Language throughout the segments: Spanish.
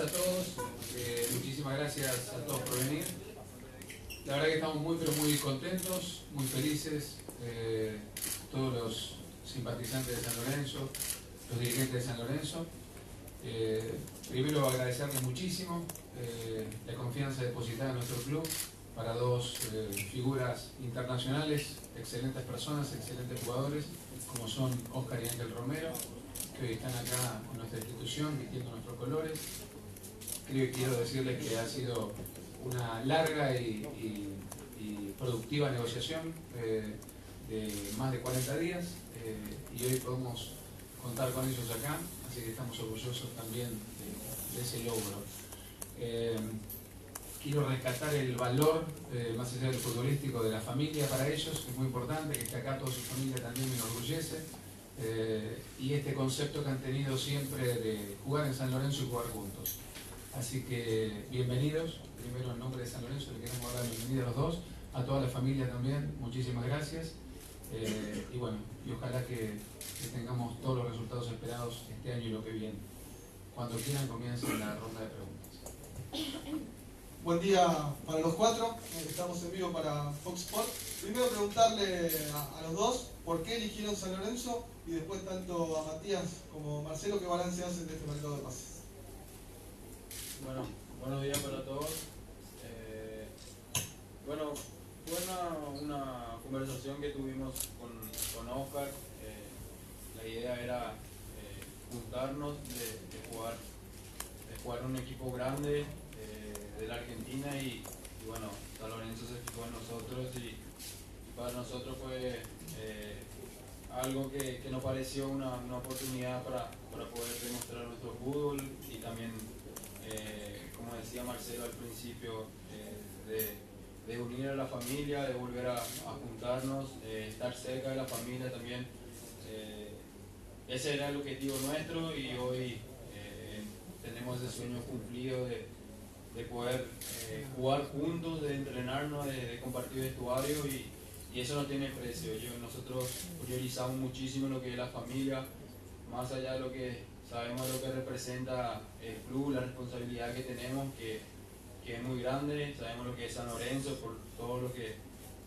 a todos, eh, muchísimas gracias a todos por venir. La verdad que estamos muy pero muy contentos, muy felices, eh, todos los simpatizantes de San Lorenzo, los dirigentes de San Lorenzo. Eh, primero agradecerles muchísimo la confianza depositada en nuestro club para dos figuras internacionales, excelentes personas, excelentes jugadores, como son Oscar y Ángel Romero que están acá en nuestra institución vistiendo nuestros colores. Quiero decirles que ha sido una larga y, productiva negociación eh, de más de 40 días eh, y hoy podemos contar con ellos acá, así que estamos orgullosos también de, ese logro. Eh, quiero rescatar el valor, más allá del futbolístico, de la familia para ellos, que es muy importante, que esté acá toda su familia también me enorgullece. Y este concepto que han tenido siempre de jugar en San Lorenzo y jugar juntos. Así que bienvenidos, primero en nombre de San Lorenzo le queremos dar la bienvenida a los dos, a toda la familia también, muchísimas gracias. Eh, y bueno, y ojalá que, tengamos todos los resultados esperados este año y lo que viene. Cuando quieran comiencen la ronda de preguntas. Buen día para los cuatro, estamos en vivo para Fox Sports. Primero preguntarle a los dos por qué eligieron San Lorenzo y después tanto a Matías como a Marcelo, ¿qué balance hacen de este mercado de pases? Bueno, buenos días para todos. Eh, bueno, fue una, conversación que tuvimos con, con Oscar. Eh, la idea era eh, juntarnos, de, jugar de jugar un equipo grande de la Argentina y, bueno, San Lorenzo se fijó en nosotros y, para nosotros fue algo que, nos pareció una, oportunidad para, poder demostrar nuestro fútbol y también, eh, como decía Marcelo al principio, eh, de, unir a la familia, de volver a, juntarnos, estar cerca de la familia también. Eh, ese era el objetivo nuestro y hoy tenemos ese sueño cumplido de, poder jugar juntos, de entrenarnos, de, de compartir vestuario y, eso no tiene precio. Yo, nosotros priorizamos muchísimo lo que es la familia, más allá de lo que sabemos lo que representa el club, la responsabilidad que tenemos, que, que es muy grande, sabemos lo que es San Lorenzo, por todo lo que,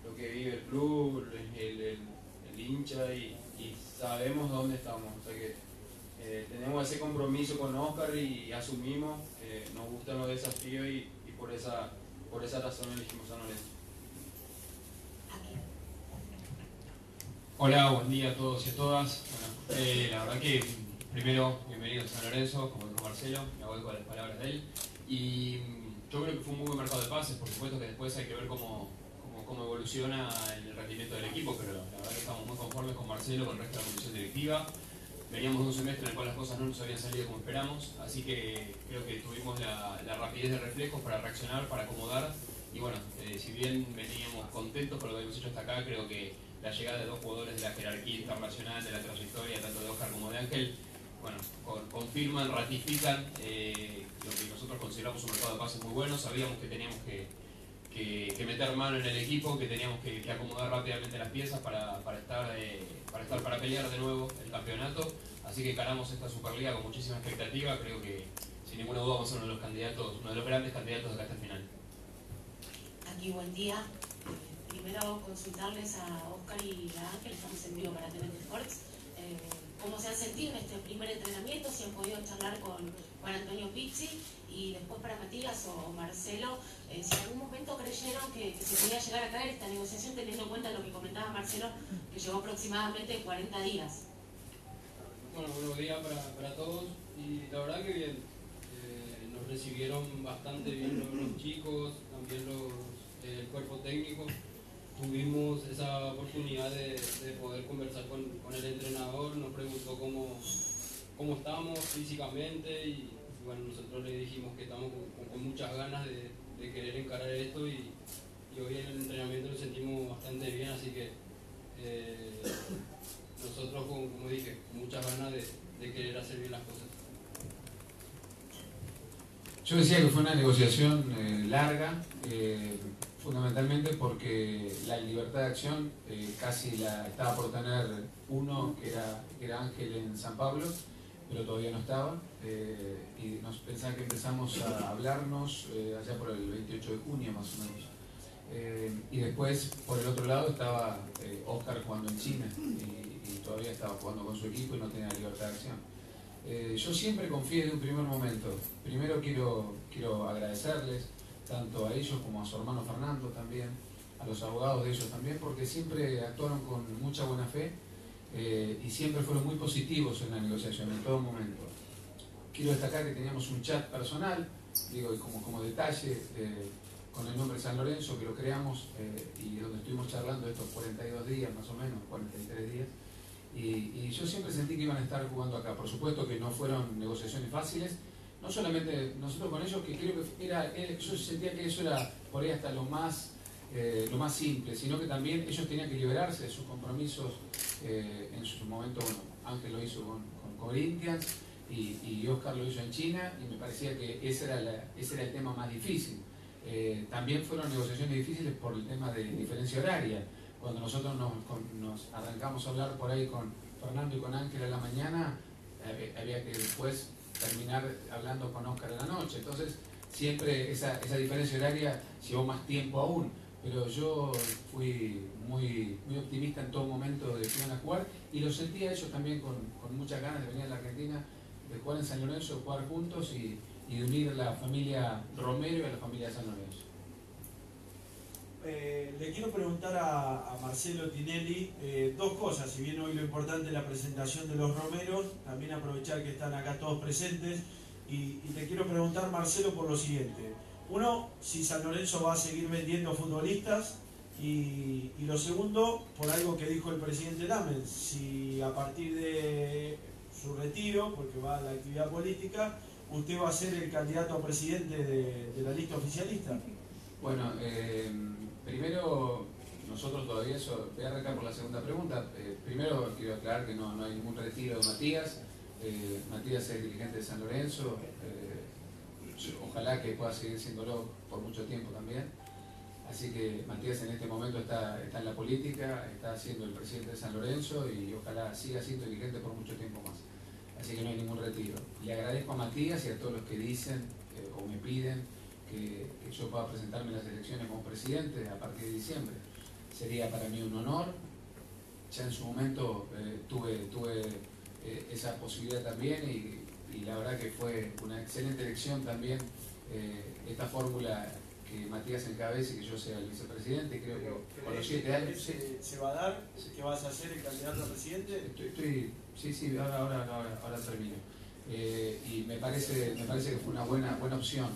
lo que vive el club, el, el, hincha y, sabemos dónde estamos. O sea que eh, tenemos ese compromiso con Oscar y, asumimos, que nos gustan los desafíos y, y por, esa, por esa razón elegimos San Lorenzo. Hola, buen día a todos y a todas. Bueno, eh, la verdad que primero, bienvenido a San Lorenzo, como dijo Marcelo, me voy con las palabras de él. Y mm, yo creo que fue un muy buen mercado de pases, por supuesto que después hay que ver cómo, cómo, evoluciona el rendimiento del equipo, pero la verdad que estamos muy conformes con Marcelo, con el resto de la comisión directiva. Veníamos de un semestre en el cual las cosas no nos habían salido como esperamos, así que creo que tuvimos la, rapidez de reflejos para reaccionar, para acomodar. Y bueno, eh, si bien veníamos contentos con lo que hemos hecho hasta acá, creo que la llegada de dos jugadores de la jerarquía internacional, de la trayectoria, tanto de Oscar como de Ángel, bueno, confirman, ratifican eh, lo que nosotros consideramos un mercado de pases muy bueno. Sabíamos que teníamos que, meter mano en el equipo, que teníamos que, acomodar rápidamente las piezas para, estar, eh, para estar para pelear de nuevo el campeonato. Así que ganamos esta Superliga con muchísima expectativa. Creo que sin ninguna duda vamos a ser uno de los candidatos, uno de los grandes candidatos de acá hasta el final. Aquí buen día primero consultarles a Oscar y a Ángel, estamos en vivo para TNT Sports, eh, cómo se han sentido en este primer entrenamiento, si han podido charlar con Juan Antonio Pizzi y después para Matías o Marcelo, eh, si en algún momento creyeron que, se podía llegar a caer esta negociación teniendo en cuenta lo que comentaba Marcelo, que llevó aproximadamente 40 días. Bueno, buenos días para, todos y la verdad que bien, eh, nos recibieron bastante bien los, chicos, también los, el cuerpo técnico tuvimos esa oportunidad de, poder conversar con, el entrenador, nos preguntó cómo, cómo estábamos físicamente y, bueno, nosotros le dijimos que estamos con, muchas ganas de, querer encarar esto y, hoy en el entrenamiento lo sentimos bastante bien, así que eh, nosotros, como, dije, con muchas ganas de, querer hacer bien las cosas. Yo decía que fue una negociación eh, larga. Eh, fundamentalmente porque la libertad de acción eh, casi la estaba por tener uno, que era, era Ángel en San Pablo, pero todavía no estaba. eh, y nos pensaba que empezamos a hablarnos eh, allá por el 28 de junio más o menos. Eh, y después, por el otro lado, estaba Oscar jugando en China y, todavía estaba jugando con su equipo y no tenía libertad de acción. Yo siempre confié desde un primer momento. Primero quiero, quiero agradecerles tanto a ellos como a su hermano Fernando también, a los abogados de ellos también, porque siempre actuaron con mucha buena fe eh, y siempre fueron muy positivos en la negociación, en todo momento. Quiero destacar que teníamos un chat personal, digo, y como, como detalle, eh, con el nombre San Lorenzo, que lo creamos eh, y donde estuvimos charlando estos 42 días, más o menos, 43 días. Y, y yo siempre sentí que iban a estar jugando acá. Por supuesto que no fueron negociaciones fáciles, no solamente nosotros con ellos, que creo que era, era- yo sentía que eso era por ahí hasta lo más, eh, lo más simple, sino que también ellos tenían que liberarse de sus compromisos eh, en su momento, bueno, Ángel lo hizo con, con Corinthians y, y Oscar lo hizo en China y me parecía que ese era, ese era el tema más difícil. Eh, también fueron negociaciones difíciles por el tema de diferencia horaria. Cuando nosotros nos, nos arrancamos a hablar por ahí con Fernando y con Ángel a la mañana, eh, había que después terminar hablando con Oscar en la noche. Entonces, siempre esa, diferencia horaria llevó más tiempo aún. Pero yo fui muy, muy optimista en todo momento de que iban a jugar y lo sentía ellos también con, con muchas ganas de venir a la Argentina, de jugar en San Lorenzo, jugar juntos y, y de unir la familia Romero y a la familia San Lorenzo. Eh, le quiero preguntar a, a Marcelo Tinelli eh, dos cosas, si bien hoy lo importante es la presentación de los Romeros, también aprovechar que están acá todos presentes y, y te quiero preguntar Marcelo por lo siguiente. Uno, si San Lorenzo va a seguir vendiendo futbolistas y, y lo segundo, por algo que dijo el presidente Lamen, si a partir de su retiro, porque va a la actividad política, usted va a ser el candidato a presidente de, de la lista oficialista. Bueno, eh, primero, nosotros todavía, eso, voy a arrancar por la segunda pregunta. Eh, primero quiero aclarar que no, no hay ningún retiro de Matías. Eh, Matías es dirigente de San Lorenzo. eh, ojalá que pueda seguir siéndolo por mucho tiempo también. Así que Matías en este momento está, está en la política, está siendo el presidente de San Lorenzo y ojalá siga siendo dirigente por mucho tiempo más. Así que no hay ningún retiro. Le agradezco a Matías y a todos los que dicen o me piden que, que yo pueda presentarme en las elecciones como presidente a partir de diciembre. Sería para mí un honor. Ya en su momento eh, tuve, tuve eh, esa posibilidad también y, y la verdad que fue una excelente elección también eh, esta fórmula que Matías encabece y que yo sea el vicepresidente. Creo que con los siete años... sí, ¿Se, se va a dar? ¿Que vas a ser el candidato a presidente? Estoy, estoy- sí, sí, ahora, ahora, ahora, ahora termino. Eh, y me parece, me parece que fue una buena, buena opción.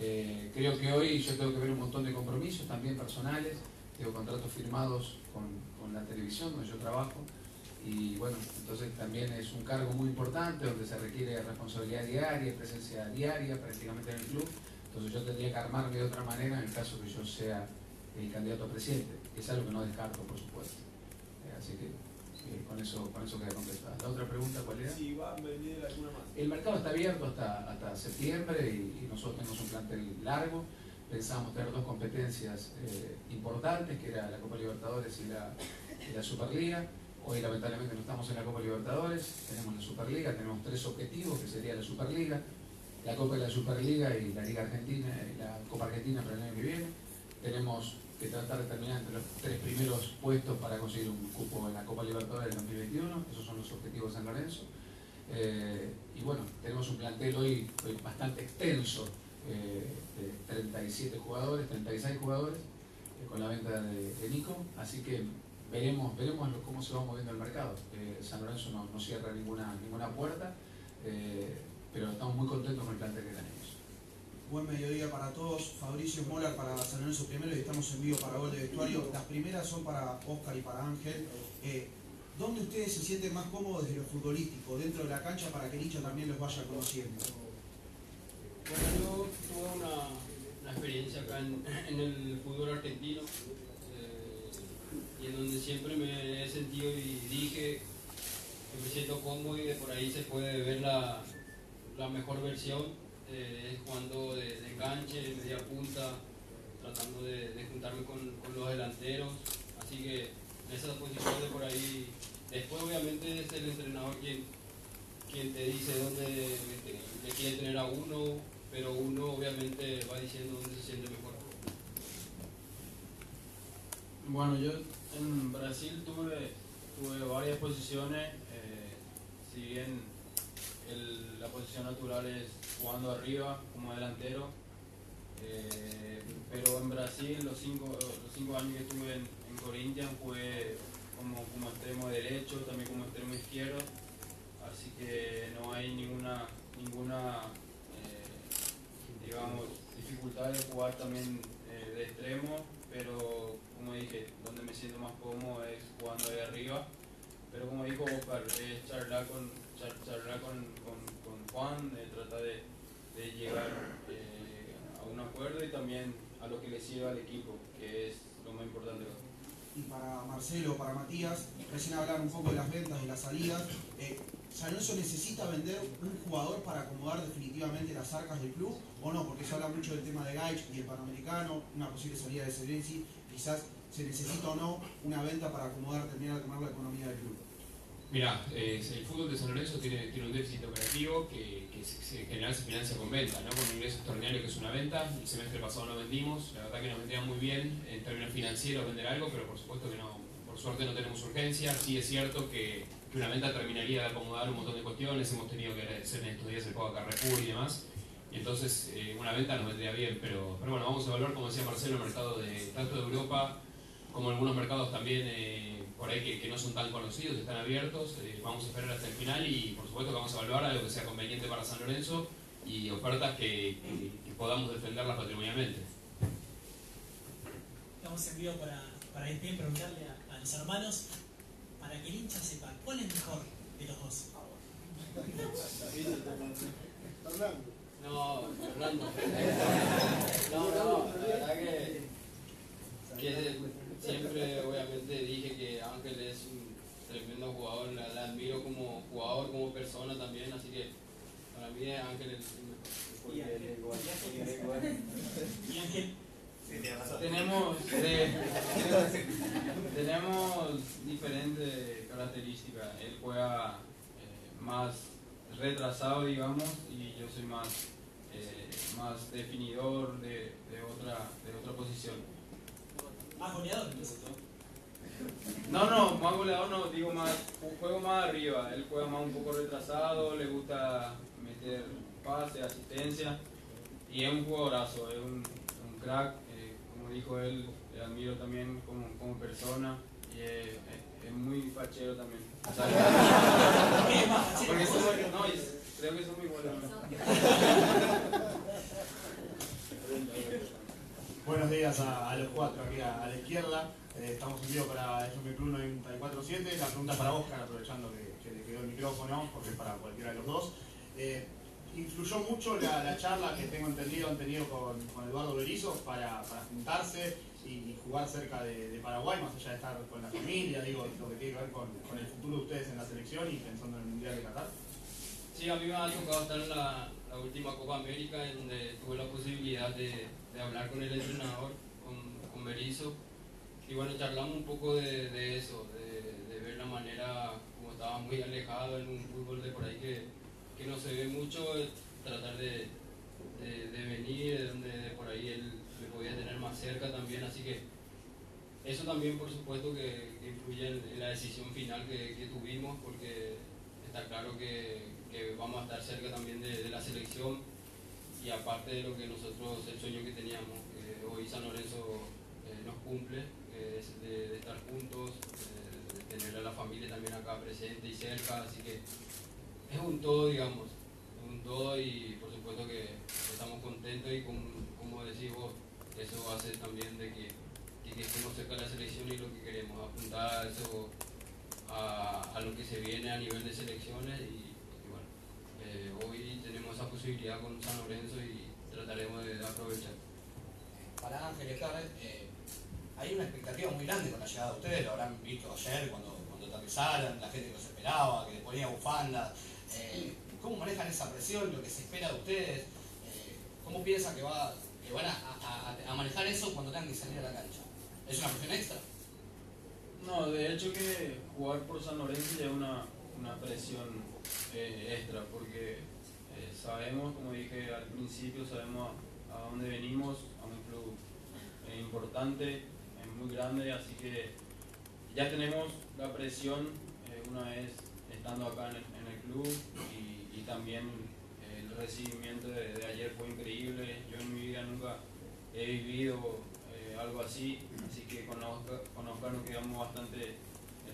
Eh, creo que hoy yo tengo que ver un montón de compromisos también personales, tengo contratos firmados con, con la televisión donde yo trabajo. Y bueno, entonces también es un cargo muy importante donde se requiere responsabilidad diaria, presencia diaria prácticamente en el club, entonces yo tendría que armarme de otra manera en el caso que yo sea el candidato a presidente, es algo que no descarto por supuesto. Eh, así que eh, con eso con eso queda contestada. La otra pregunta, ¿cuál era? Si va a venir alguna más. El mercado está abierto hasta, hasta septiembre y, y nosotros tenemos un plantel largo. Pensábamos tener dos competencias eh, importantes, que era la Copa Libertadores y la, y la Superliga. Hoy lamentablemente no estamos en la Copa Libertadores, tenemos la Superliga, tenemos tres objetivos, que sería la Superliga, la Copa de la Superliga y la Liga Argentina, y la Copa Argentina para el año que viene. Tenemos que tratar de terminar entre los tres primeros puestos para conseguir un cupo en la Copa Libertadores del 2021, esos son los objetivos de San Lorenzo. Eh, y bueno, tenemos un plantel hoy, bastante extenso, eh, de 37 jugadores, 36 jugadores, eh, con la venta de, de Nico, así que veremos, veremos cómo se va moviendo el mercado. Eh, San Lorenzo no, cierra ninguna, ninguna puerta, pero estamos muy contentos con el plantel que tenemos. Buen mediodía para todos. Fabricio Molar para San Lorenzo primero y estamos en vivo para Gol de Vestuario. Las primeras son para Oscar y para Ángel. Eh, ¿Dónde ustedes se sienten más cómodos desde lo futbolístico, dentro de la cancha, para que el hincha también los vaya conociendo? Bueno, yo tuve una, experiencia acá en, el fútbol argentino eh, y en donde siempre me he sentido y dije que me siento cómodo y de por ahí se puede ver la, mejor versión, eh, es jugando de, de enganche, media punta, tratando de, juntarme con, los delanteros, así que en esa posición de por ahí, después obviamente es el entrenador quien, quien te dice dónde le quiere tener a uno, pero uno obviamente va diciendo dónde se siente mejor. Bueno, yo en Brasil tuve, tuve varias posiciones, eh, si bien la posición natural es jugando arriba como delantero, eh, pero en Brasil los cinco, los cinco años que estuve en, en Corinthians jugué como, como extremo derecho, también como extremo izquierdo, así que no hay ninguna, ninguna eh, digamos, dificultad de jugar también eh, de extremo, pero como dije, donde me siento más cómodo es jugando de arriba. Pero como dijo Oscar, es charlar con, char- charlar con, con, Juan, eh, tratar de, de llegar un acuerdo y también a lo que le sirva al equipo, que es lo más importante. Y para Marcelo, para Matías, recién hablaron un poco de las ventas y las salidas. Eh, ¿San Lorenzo necesita vender un jugador para acomodar definitivamente las arcas del club o no? Porque se habla mucho del tema de Gaich y el Panamericano, una posible salida de Serenzi. Quizás se necesita o no una venta para acomodar, terminar de acomodar la economía del club. Mirá, eh, el fútbol de San Lorenzo tiene, tiene un déficit operativo que, en general se financia con venta, ¿no? con ingresos extraordinarios que es una venta. El semestre pasado no vendimos, la verdad que nos vendría muy bien en términos financieros vender algo, pero por supuesto que no, por suerte no tenemos urgencia. Sí es cierto que, que una venta terminaría de acomodar un montón de cuestiones, hemos tenido que hacer en estos días el pago a Carrefour y demás. Y entonces eh, una venta nos vendría bien, pero, pero bueno, vamos a evaluar, como decía Marcelo, el mercado de tanto de Europa como algunos mercados también eh, por ahí que, que no son tan conocidos, están abiertos. eh, vamos a esperar hasta el final y por supuesto que vamos a evaluar algo que sea conveniente para San Lorenzo y ofertas que, que- que podamos defenderlas patrimonialmente. Estamos en vivo para, para ir bien preguntarle a, a los hermanos para que el hincha sepa cuál es mejor de los dos. No, Fernando. No, no, la verdad que, que siempre obviamente dije que Ángel es un tremendo jugador, la, la admiro como jugador, como persona también, así que para mí Ángel es es igual, igual. Y Ángel, Tenemos, eh, tenemos diferentes características. Él juega eh, más retrasado, digamos, y yo soy más, eh, más definidor de, de otra, de otra posición. Más goleador entonces. No, no, más goleador no, digo más, juego más arriba. Él juega más un poco retrasado, le gusta meter pase, asistencia, y es un jugadorazo, es un, un crack. eh, como dijo él, le admiro también como, como persona, y es, es- es muy fachero también. O sea, porque somos- no, creo que son muy buenos. Buenos días a, los cuatro aquí a, la izquierda. Eh, estamos en vivo para FM Club 947. La pregunta para Oscar, aprovechando que, le quedó el micrófono, porque es para cualquiera de los dos. Eh, ¿Influyó mucho la, la charla que tengo entendido han tenido con, Eduardo Berizzo para, juntarse y, jugar cerca de, de Paraguay, más allá de estar con la familia, digo, lo que tiene que ver con, con el futuro de ustedes en la selección y pensando en el Mundial de Qatar? Sí, a mí me ha tocado estar en la, última Copa América, en donde tuve la posibilidad de, hablar con el entrenador, con, con Berizzo. Y bueno, charlamos un poco de, eso, de, ver la manera como estaba muy alejado en un fútbol de por ahí que, que no se ve mucho, eh, tratar de, venir, de donde de por ahí él me podía tener más cerca también. Así que eso también, por supuesto, que, influye en, la decisión final que tuvimos, porque está claro que, que vamos a estar cerca también de, la selección y aparte de lo que nosotros, el sueño que teníamos, que hoy San Lorenzo eh, nos cumple, es de, estar juntos, eh, de tener a la familia también acá presente y cerca, así que es un todo, digamos, es un todo y por supuesto que estamos contentos y como, decís vos, eso hace también de que, estemos cerca de la selección y lo que queremos, apuntar a eso a, lo que se viene a nivel de selecciones eh, hoy tenemos esa posibilidad con San Lorenzo y trataremos de, de aprovechar. Para Ángel Scarlett, eh, hay una expectativa muy grande con la llegada de ustedes, lo habrán visto ayer cuando, cuando aterrizaron, la gente que los esperaba, que les ponía bufandas. Eh, ¿Cómo manejan esa presión, lo que se espera de ustedes? Eh, ¿Cómo piensan que, va, que van a- a manejar eso cuando tengan que salir a la cancha? ¿Es una presión extra? No, de hecho que jugar por San Lorenzo ya es una, una presión eh, extra porque eh, sabemos, como dije al principio, sabemos a, dónde venimos, a un club eh, importante, muy grande, así que ya tenemos la presión una vez estando acá en el, club y, también el recibimiento de, ayer fue increíble. Yo en mi vida nunca he vivido algo así, así que con Oscar, nos quedamos bastante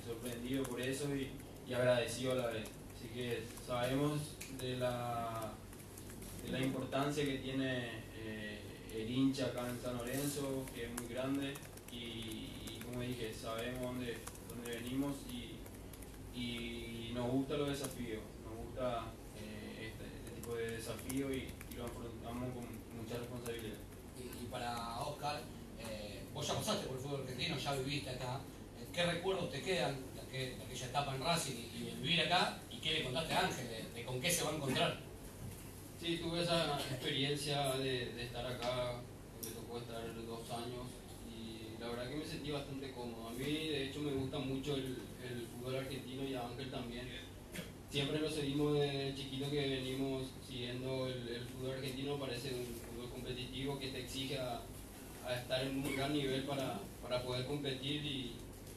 sorprendidos por eso y, y agradecidos a la vez. Así que sabemos de la, de la importancia que tiene eh, el hincha acá en San Lorenzo, que es muy grande y, como dije, sabemos dónde, dónde venimos y, y nos gustan los desafíos, nos gusta eh, este, este tipo de desafío y, lo afrontamos con mucha responsabilidad. Y, para Oscar, eh, vos ya pasaste por el fútbol argentino, ya viviste acá. ¿Qué recuerdos te quedan aquel- aquella etapa en Racing y, y vivir acá? ¿Y qué le contaste a Ángel de, de con qué se va a encontrar? Sí, tuve esa experiencia de, de estar acá, me tocó estar dos años y la verdad que me sentí bastante cómodo. A mí de hecho me gusta mucho el, el fútbol argentino y a Ángel también. Siempre nos seguimos desde chiquito que venimos siguiendo el, el fútbol argentino, parece un fútbol competitivo que te exige a, a estar en un gran nivel para, para poder competir y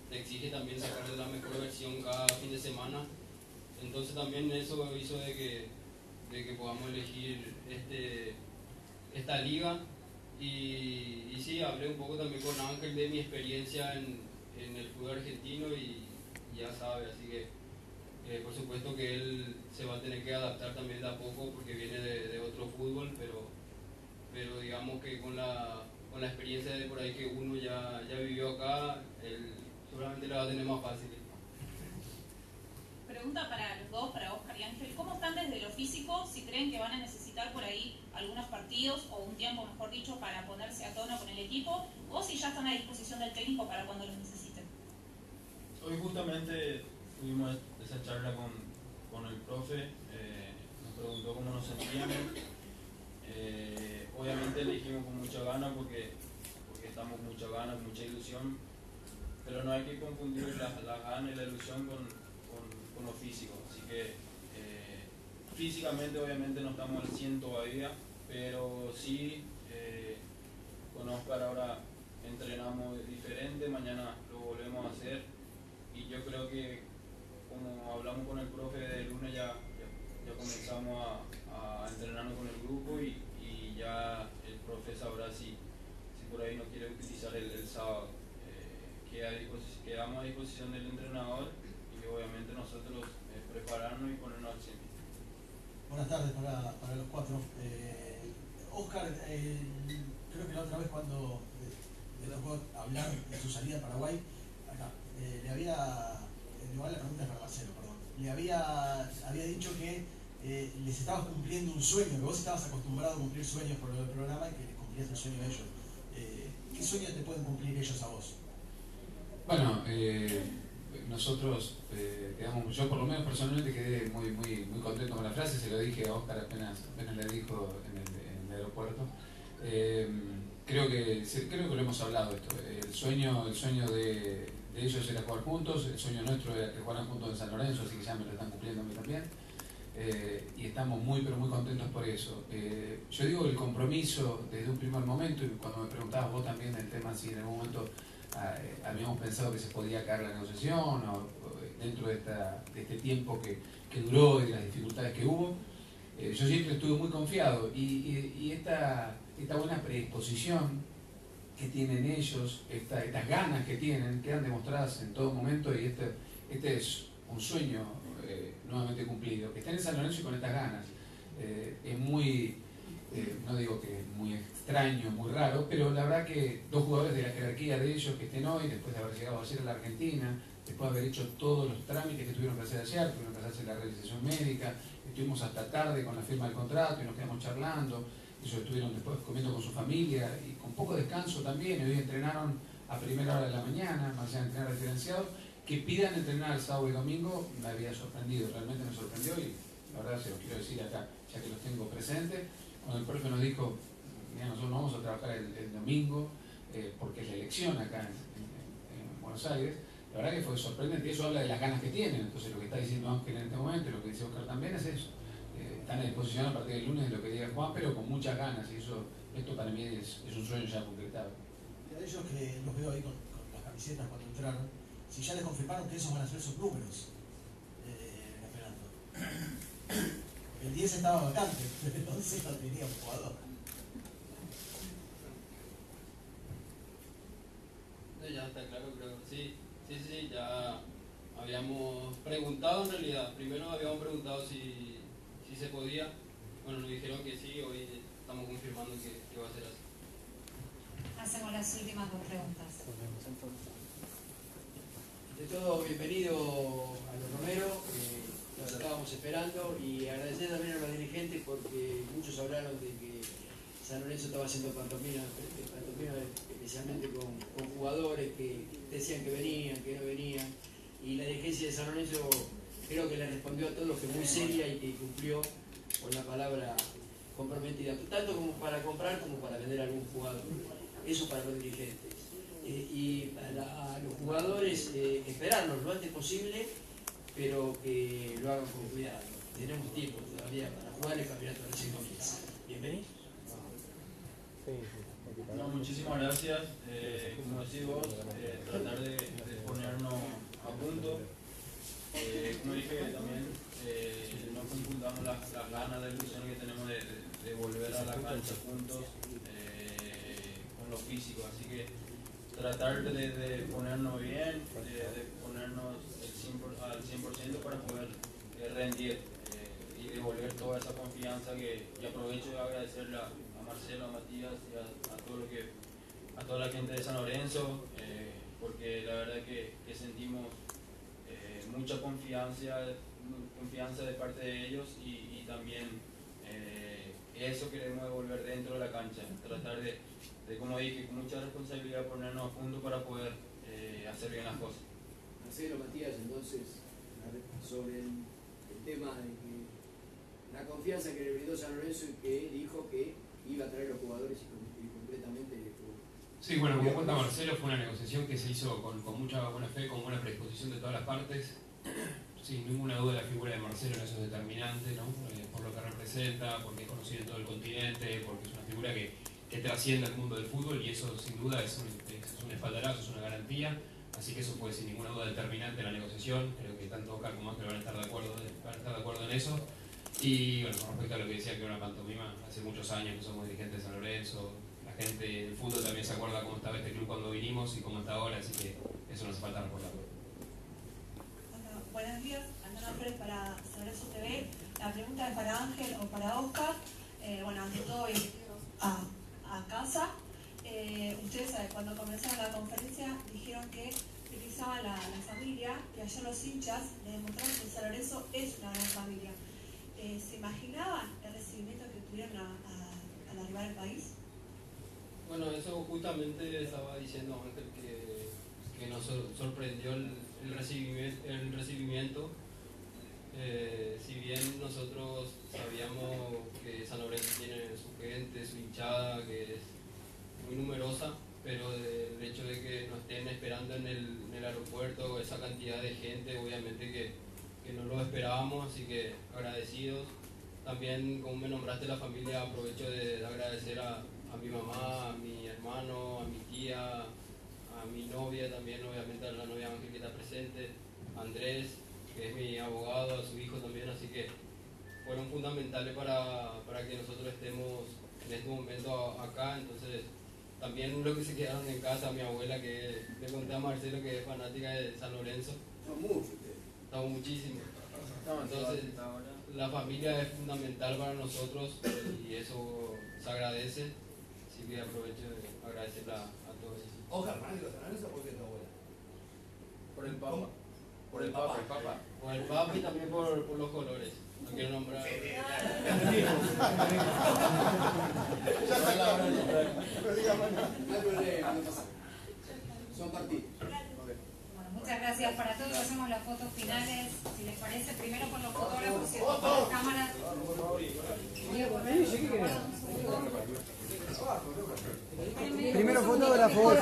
te exige también sacar la mejor versión cada fin de semana. Entonces también eso hizo de que, de que podamos elegir este, esta liga y, y sí, hablé un poco también con Ángel de mi experiencia en, en el fútbol argentino y ya sabe, así que eh, por supuesto que él se va a tener que adaptar también de a poco porque viene de, de otro fútbol, pero, pero digamos que con la, con la experiencia de por ahí que uno ya, ya vivió acá, él seguramente la va a tener más fácil. Pregunta para los dos, para Oscar y Ángel. ¿Cómo están desde lo físico? Si creen que van a necesitar por ahí algunos partidos o un tiempo, mejor dicho, para ponerse a tono con el equipo, o si ya están a disposición del técnico para cuando los necesiten. Hoy justamente tuvimos esa charla con, con el profe, eh, nos preguntó cómo nos sentíamos. Eh, obviamente le dijimos con mucha gana porque, porque estamos con mucha gana, con mucha ilusión, pero no hay que confundir la, la gana y la ilusión con, con, con lo físico. Así que eh, físicamente obviamente no estamos al 100 todavía, pero sí eh, con Oscar ahora entrenamos diferente, mañana lo volvemos a hacer y yo creo que como hablamos con el profe de lunes ya, ya, comenzamos a, a entrenarnos con el grupo y, y ya el profe sabrá si, si por ahí no quiere utilizar el sábado. Queda quedamos a disposición del entrenador y obviamente nosotros eh, prepararnos y ponernos al 100. Buenas tardes para, para los cuatro. Eh, Oscar, eh, creo que la otra vez cuando le tocó hablar de su salida a Paraguay, acá, eh, le había, igual la pregunta es para Marcelo, perdón, le había, había dicho que eh, les estabas cumpliendo un sueño, que vos estabas acostumbrado a cumplir sueños por del programa y que les cumplías el sueño a ellos. Eh, ¿Qué sueño te pueden cumplir ellos a vos? Bueno, eh, nosotros eh, quedamos, yo por lo menos personalmente quedé muy, muy, muy contento con la frase, se lo dije a Oscar apenas, apenas le dijo en el, en el aeropuerto. Eh, creo que creo que lo hemos hablado esto. El sueño, el sueño de, ellos era jugar juntos, el sueño nuestro era que jugaran juntos en San Lorenzo, así que ya me lo están cumpliendo a mí también. Eh, y estamos muy pero muy contentos por eso. Eh, yo digo el compromiso desde un primer momento, y cuando me preguntabas vos también el tema si en algún momento habíamos pensado que se podía caer la negociación o dentro de, esta, de este tiempo que, que duró y de las dificultades que hubo, eh, yo siempre estuve muy confiado y, y- y esta, esta buena predisposición que tienen ellos, esta- estas ganas que tienen, quedan demostradas en todo momento y este, este es un sueño eh, nuevamente cumplido. Que estén en San Lorenzo y con estas ganas. Eh, es muy, eh, no digo que es muy extraño, muy raro, pero la verdad que dos jugadores de la jerarquía de ellos que estén hoy, después de haber llegado ayer a la Argentina, después de haber hecho todos los trámites que tuvieron que hacer ayer, tuvieron que hacerse la realización médica, estuvimos hasta tarde con la firma del contrato y nos quedamos charlando, ellos estuvieron después comiendo con su familia y con poco descanso también, hoy entrenaron a primera hora de la mañana, más allá de entrenar diferenciado, que pidan entrenar el sábado y domingo me había sorprendido, realmente me sorprendió y la verdad se los quiero decir acá, ya que los tengo presentes, cuando el profe nos dijo, mira, nosotros no vamos a trabajar el, domingo, eh, porque es la elección acá en, en- en Buenos Aires, la verdad que fue sorprendente y eso habla de las ganas que tienen. Entonces lo que está diciendo Ángel en este momento y lo que dice Oscar también es eso. Eh, están a disposición a partir del lunes de lo que diga Juan, pero con muchas ganas y eso, esto para mí es, un sueño ya concretado. Y a ellos que los veo ahí con, las camisetas cuando entraron, si ya les confirmaron que esos van a ser sus números eh, en Esperanto. El 10 estaba vacante, pero el 11 no tenía un jugador. No, ya está claro, creo. Sí, sí, sí, ya habíamos preguntado en realidad. Primero habíamos preguntado si, si se podía. Bueno, nos dijeron que sí, hoy estamos confirmando que, que va a ser así. Hacemos las últimas dos preguntas. De todo, bienvenido a los Romero, eh, los estábamos esperando y agradecer también a los dirigentes porque muchos hablaron de que San Lorenzo estaba haciendo pantomima, pantomima especialmente con, con jugadores que decían que venían, que no venían y la dirigencia de San Lorenzo creo que le respondió a todos que muy seria y que cumplió con la palabra comprometida, tanto como para comprar como para vender a algún jugador. Eso para los dirigentes. Eh, y para los jugadores eh, esperarnos lo antes posible, pero que lo hagan con cuidado. Tenemos tiempo todavía para jugar el campeonato recién comienza. Bienvenido. No, muchísimas gracias. Eh, como decís vos, eh, tratar de, de, ponernos a punto. Eh, como dije también, eh, no confundamos las, las, ganas, la ilusión que tenemos de, de, de volver a la cancha juntos eh, con lo físico. Así que tratar de, de ponernos bien, de, ponernos 100 al 100% para poder eh, rendir y devolver toda esa confianza que y aprovecho de agradecerle a, Marcelo, a Matías y a, todo lo que a toda la gente de San Lorenzo eh, porque la verdad que, sentimos eh, mucha confianza confianza de parte de ellos y, también eh, eso queremos devolver dentro de la cancha tratar de, de, como dije, con mucha responsabilidad ponernos a punto para poder eh, hacer bien las cosas Marcelo, Matías, entonces sobre el, tema de que la confianza que le brindó San Lorenzo y que dijo que iba a traer los jugadores y, y completamente Sí, bueno, como cuenta Marcelo, fue una negociación que se hizo con, con, mucha buena fe, con buena predisposición de todas las partes. Sin ninguna duda la figura de Marcelo en eso es determinante, ¿no? Eh, por lo que representa, porque es conocido en todo el continente, porque es una figura que, que trasciende al mundo del fútbol y eso sin duda es un, es un espaldarazo, es una garantía. Así que eso fue sin ninguna duda determinante en la negociación. Creo que tanto Oscar como Ángel van a estar de acuerdo, van a estar de acuerdo en eso. Y bueno, con respecto a lo que decía que era una pantomima, hace muchos años que somos dirigentes de San Lorenzo, la gente del fútbol también se acuerda cómo estaba este club cuando vinimos y cómo está ahora, así que eso no hace falta recordarlo. Bueno, buenos días, Andana Pérez para San Lorenzo TV. La pregunta es para Ángel o para Oscar. Eh, bueno, ante todo, a, a casa. Eh, ustedes cuando comenzaron la conferencia dijeron que utilizaban la, familia, que ayer los hinchas le demostraron que San Lorenzo es una gran familia. Eh, ¿Se imaginaban el recibimiento que tuvieron al arribar al país? Bueno, eso justamente estaba diciendo Ángel que, nos sorprendió el, recibimiento. Eh, si bien nosotros sabíamos que San Lorenzo tiene su gente, su hinchada, que es numerosa, pero de, el hecho de que nos estén esperando en el, aeropuerto, esa cantidad de gente, obviamente que, no lo esperábamos, así que agradecidos. También, como me nombraste la familia, aprovecho de, de agradecer a, mi mamá, a mi hermano, a mi tía, a mi novia también, obviamente a la novia Ángel que está presente, Andrés, que es mi abogado, a su hijo también, así que fueron fundamentales para, para que nosotros estemos en este momento acá, entonces también los que se quedaron en casa, mi abuela que le conté a Marcelo que es fanática de San Lorenzo. Estamos muchísimos. Entonces la familia es fundamental para nosotros y eso se agradece. Así que aprovecho de agradecerle a, todos. Lorenzo por qué tu abuela? Por el Papa. Por el Papa, el Papa. Por el Papa y también por, por los colores. No quiero nombrar. Son partidos. Bueno, muchas gracias para todos. Hacemos las fotos finales, si les parece, primero con los fotógrafos y después con las cámaras. Primero fotógrafos.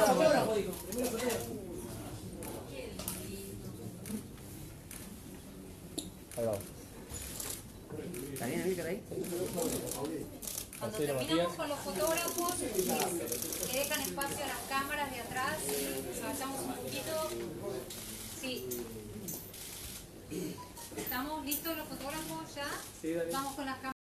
¿Está bien, Víctor, ahí? Cuando terminamos con los fotógrafos, que dejan espacio a las cámaras de atrás, avanzamos un poquito. Sí. ¿Estamos listos los fotógrafos ya? Sí, dale. Vamos con las cámaras.